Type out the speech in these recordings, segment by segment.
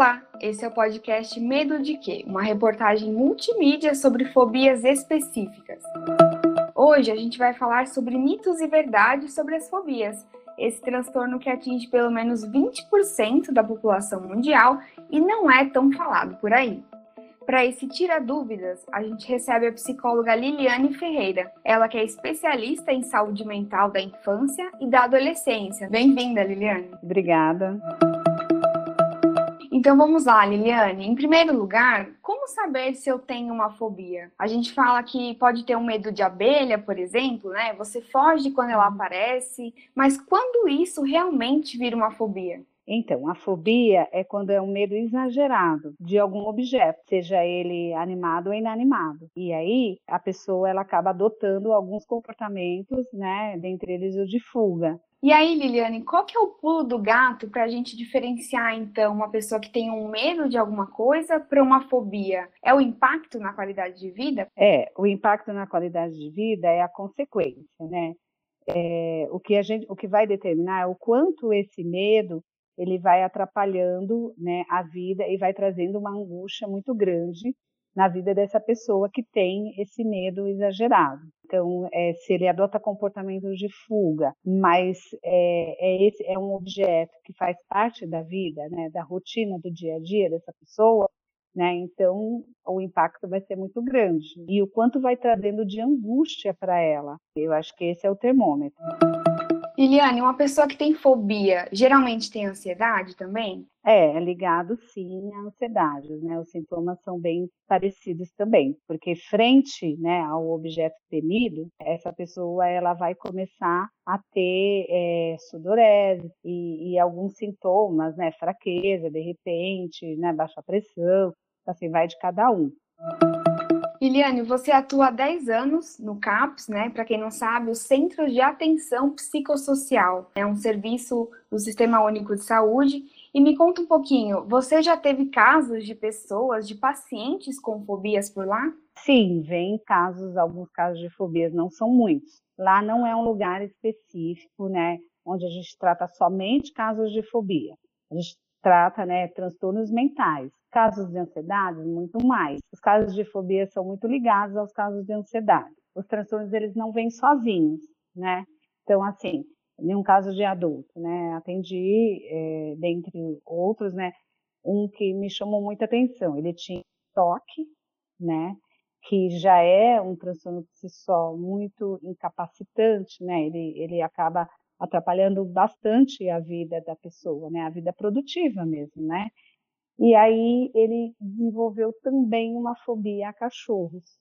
Olá, esse é o podcast Medo de Quê? Uma reportagem multimídia sobre fobias específicas. Hoje a gente vai falar sobre mitos e verdades sobre as fobias, esse transtorno que atinge pelo menos 20% da população mundial e não é tão falado por aí. Para esse Tira Dúvidas, a gente recebe a psicóloga Liliane Ferreira, ela que é especialista em saúde mental da infância e da adolescência. Bem-vinda, Liliane. Obrigada. Então vamos lá, Liliane. Em primeiro lugar, como saber se eu tenho uma fobia? A gente fala que pode ter um medo de abelha, por exemplo, né? Você foge quando ela aparece, mas quando isso realmente vira uma fobia? Então, a fobia é quando é um medo exagerado de algum objeto, seja ele animado ou inanimado. E aí a pessoa ela acaba adotando alguns comportamentos, né, dentre eles o de fuga. E aí, Liliane, qual que é o pulo do gato para a gente diferenciar, então, uma pessoa que tem um medo de alguma coisa para uma fobia? É o impacto na qualidade de vida? É, o impacto na qualidade de vida é a consequência, né? É, o, que a gente, o que vai determinar é o quanto esse medo ele vai atrapalhando né, a vida e vai trazendo uma angústia muito grande na vida dessa pessoa que tem esse medo exagerado. Então, é, se ele adota comportamentos de fuga, mas é, é, esse, é um objeto que faz parte da vida, né, da rotina do dia a dia dessa pessoa, né, então o impacto vai ser muito grande. E o quanto vai trazendo de angústia para ela. Eu acho que esse é o termômetro. Liliane, uma pessoa que tem fobia geralmente tem ansiedade também? É, é ligado sim à ansiedade, né? Os sintomas são bem parecidos também, porque frente, né, ao objeto temido, essa pessoa ela vai começar a ter é, sudorese e, e, alguns sintomas, né, fraqueza, de repente, né, baixa pressão, assim vai de cada um. Iliane, você atua há 10 anos no CAPS, né? Para quem não sabe, o Centro de Atenção Psicossocial. É um serviço do Sistema Único de Saúde. E me conta um pouquinho, você já teve casos de pessoas, de pacientes com fobias por lá? Sim, vem casos, alguns casos de fobias, não são muitos. Lá não é um lugar específico, né? Onde a gente trata somente casos de fobia. A gente trata, né, transtornos mentais. Casos de ansiedade, muito mais. Os casos de fobia são muito ligados aos casos de ansiedade. Os transtornos, eles não vêm sozinhos, né? Então, assim, nenhum caso de adulto, né? Atendi, é, dentre outros, né? Um que me chamou muita atenção. Ele tinha toque, né? Que já é um transtorno por si só muito incapacitante, né? Ele, ele acaba atrapalhando bastante a vida da pessoa, né? A vida produtiva mesmo, né? E aí ele desenvolveu também uma fobia a cachorros.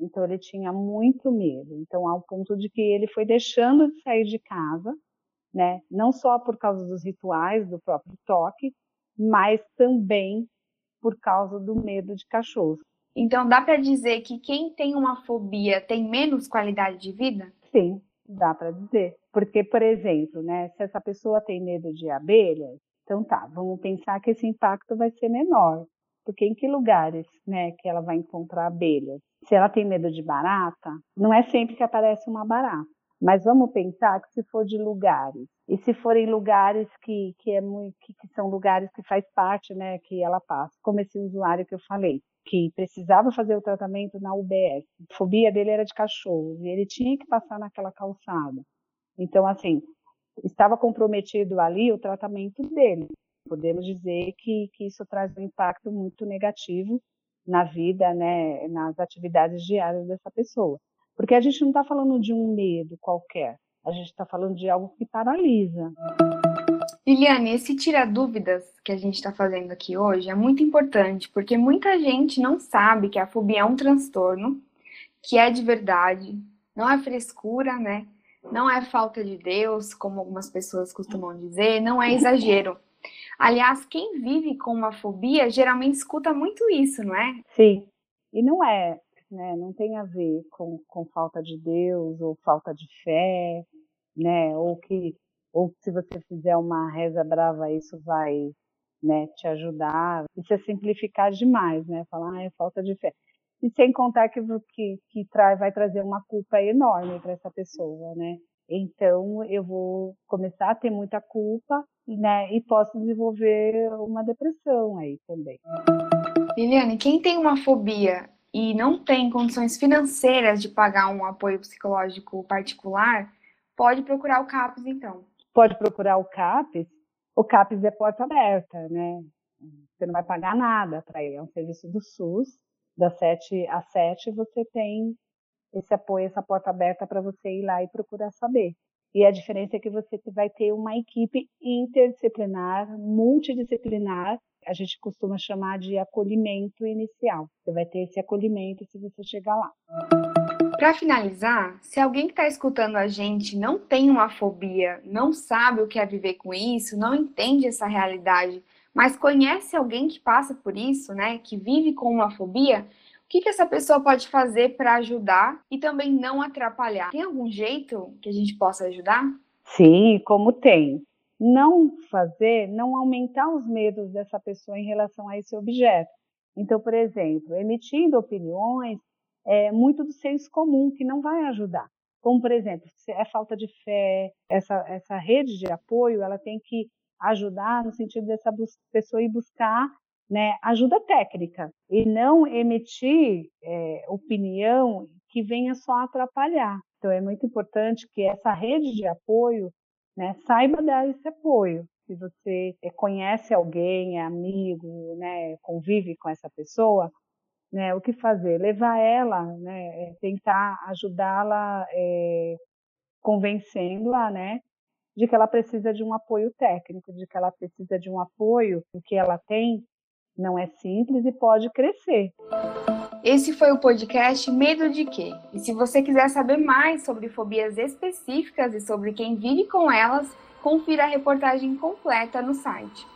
Então ele tinha muito medo. Então ao ponto de que ele foi deixando de sair de casa, né? Não só por causa dos rituais do próprio toque, mas também por causa do medo de cachorros. Então dá para dizer que quem tem uma fobia tem menos qualidade de vida? Sim, dá para dizer. Porque, por exemplo, né, se essa pessoa tem medo de abelhas, então tá, vamos pensar que esse impacto vai ser menor. Porque em que lugares né, que ela vai encontrar abelhas? Se ela tem medo de barata, não é sempre que aparece uma barata. Mas vamos pensar que se for de lugares, e se forem lugares que, que, é muito, que, que são lugares que faz parte, né, que ela passa, como esse usuário que eu falei, que precisava fazer o tratamento na UBS. A fobia dele era de cachorros e ele tinha que passar naquela calçada. Então, assim, estava comprometido ali o tratamento dele. Podemos dizer que, que isso traz um impacto muito negativo na vida, né, nas atividades diárias dessa pessoa. Porque a gente não está falando de um medo qualquer, a gente está falando de algo que paralisa. Liliane, esse tira dúvidas que a gente está fazendo aqui hoje é muito importante, porque muita gente não sabe que a fobia é um transtorno, que é de verdade, não é frescura, né? Não é falta de Deus, como algumas pessoas costumam dizer, não é exagero. Aliás, quem vive com uma fobia geralmente escuta muito isso, não é? Sim. E não é, né? Não tem a ver com, com falta de Deus ou falta de fé, né? Ou que ou se você fizer uma reza brava, isso vai né, te ajudar. Isso é simplificar demais, né? Falar, ah, é falta de fé. E sem contar que, que, que trai, vai trazer uma culpa enorme para essa pessoa, né? Então, eu vou começar a ter muita culpa, né? E posso desenvolver uma depressão aí também. Liliane, quem tem uma fobia e não tem condições financeiras de pagar um apoio psicológico particular, pode procurar o CAPES, então. Pode procurar o CAPES. O CAPES é porta aberta, né? Você não vai pagar nada para ele. É um serviço do SUS. Das 7 às 7 você tem esse apoio, essa porta aberta para você ir lá e procurar saber. E a diferença é que você vai ter uma equipe interdisciplinar, multidisciplinar, a gente costuma chamar de acolhimento inicial. Você vai ter esse acolhimento se você chegar lá. Para finalizar, se alguém que está escutando a gente não tem uma fobia, não sabe o que é viver com isso, não entende essa realidade, mas conhece alguém que passa por isso, né, que vive com uma fobia, o que, que essa pessoa pode fazer para ajudar e também não atrapalhar? Tem algum jeito que a gente possa ajudar? Sim, como tem não fazer, não aumentar os medos dessa pessoa em relação a esse objeto. Então, por exemplo, emitindo opiniões é muito do senso comum que não vai ajudar. Como, por exemplo, é falta de fé, essa, essa rede de apoio, ela tem que ajudar no sentido dessa pessoa ir buscar né, ajuda técnica e não emitir é, opinião que venha só atrapalhar. Então, é muito importante que essa rede de apoio né? Saiba dar esse apoio. Se você eh, conhece alguém, é amigo, né, convive com essa pessoa, né, o que fazer? Levar ela, né, tentar ajudá-la, é, convencendo-a, né, de que ela precisa de um apoio técnico, de que ela precisa de um apoio, o que ela tem não é simples e pode crescer. Esse foi o podcast Medo de Quê? E se você quiser saber mais sobre fobias específicas e sobre quem vive com elas, confira a reportagem completa no site